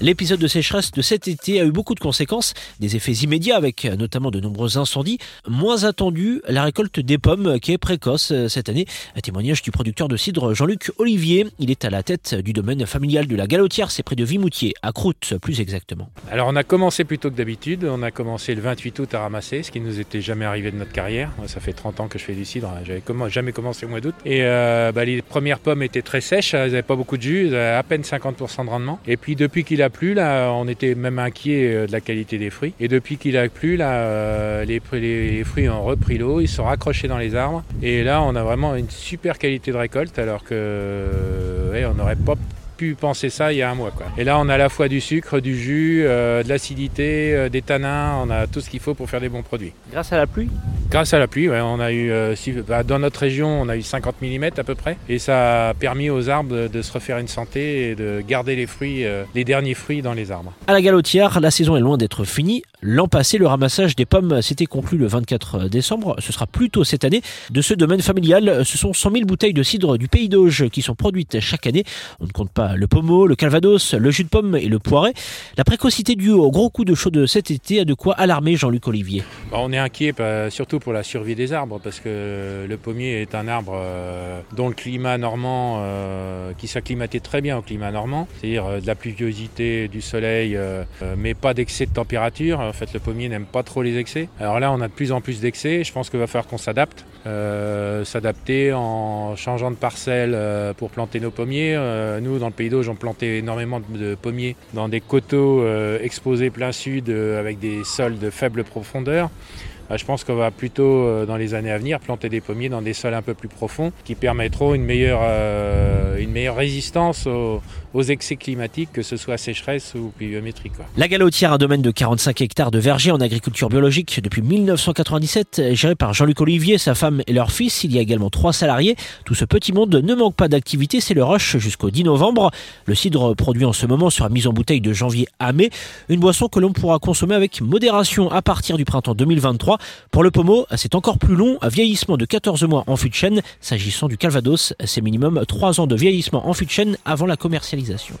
L'épisode de sécheresse de cet été a eu beaucoup de conséquences, des effets immédiats avec notamment de nombreux incendies. Moins attendu, la récolte des pommes qui est précoce cette année. Un témoignage du producteur de cidre Jean-Luc Olivier. Il est à la tête du domaine familial de la Galotière, c'est près de Vimoutier, à Croûte plus exactement. Alors on a commencé plus tôt que d'habitude, on a commencé le 28 août à ramasser, ce qui nous était jamais arrivé de notre carrière. Ça fait 30 ans que je fais du cidre, j'avais jamais commencé au mois d'août. Et euh, bah, les premières pommes étaient très sèches, elles n'avaient pas beaucoup de jus, elles avaient à peine 50% de rendement. Et puis depuis qu'il a là, on était même inquiet euh, de la qualité des fruits. Et depuis qu'il a plu, là, euh, les, fruits ont repris l'eau, ils sont raccrochés dans les arbres. Et là, on a vraiment une super qualité de récolte, alors que on n'aurait pas pu penser ça il y a un mois. Et là, on a à la fois du sucre, du jus, euh, de l'acidité, des tanins, on a tout ce qu'il faut pour faire des bons produits. Grâce à la pluie? Grâce à la pluie, on a eu, euh, bah, dans notre région, on a eu 50 mm à peu près, et ça a permis aux arbres de, se refaire une santé et de garder les fruits, euh, les derniers fruits dans les arbres. À la galotière, la saison est loin d'être finie. L'an passé, le ramassage des pommes s'était conclu le 24 décembre. Ce sera plus tôt cette année. De ce domaine familial, ce sont 100 000 bouteilles de cidre du Pays d'Auge qui sont produites chaque année. On ne compte pas le pommeau, le calvados, le jus de pomme et le poiret. La précocité due au gros coup de chaud de cet été a de quoi alarmer Jean-Luc Olivier. Bah, on est inquiet, surtout pour la survie des arbres parce que le pommier est un arbre euh, dont le climat normand, euh, qui s'acclimatait très bien au climat normand, c'est-à-dire euh, de la pluviosité, du soleil, mais pas d'excès de température. En fait, le pommier n'aime pas trop les excès. Alors là, on a de plus en plus d'excès. Je pense qu'il va falloir qu'on s'adapte. s'adapter en changeant de parcelle pour planter nos pommiers. nous, dans le Pays d'Auge, on plantait énormément de pommiers dans des coteaux exposés plein sud avec des sols de faible profondeur. Bah, je pense qu'on va plutôt, euh, dans les années à venir, planter des pommiers dans des sols un peu plus profonds qui permettront une meilleure, euh, une meilleure résistance aux, excès climatiques, que ce soit sécheresse ou pluviométrie. La Galotière, un domaine de 45 hectares de vergers en agriculture biologique depuis 1997, géré par Jean-Luc Olivier, sa femme et leur fils. Il y a également trois salariés. Tout ce petit monde ne manque pas d'activité, c'est le rush jusqu'au 10 novembre. Le cidre produit en ce moment sera mis en bouteille de janvier à mai. Une boisson que l'on pourra consommer avec modération à partir du printemps 2023. Pour le pommeau, c'est encore plus long, un vieillissement de 14 mois en fût de chêne. S'agissant du calvados, c'est minimum 3 ans de vieillissement en fût de chêne avant la commercialisation.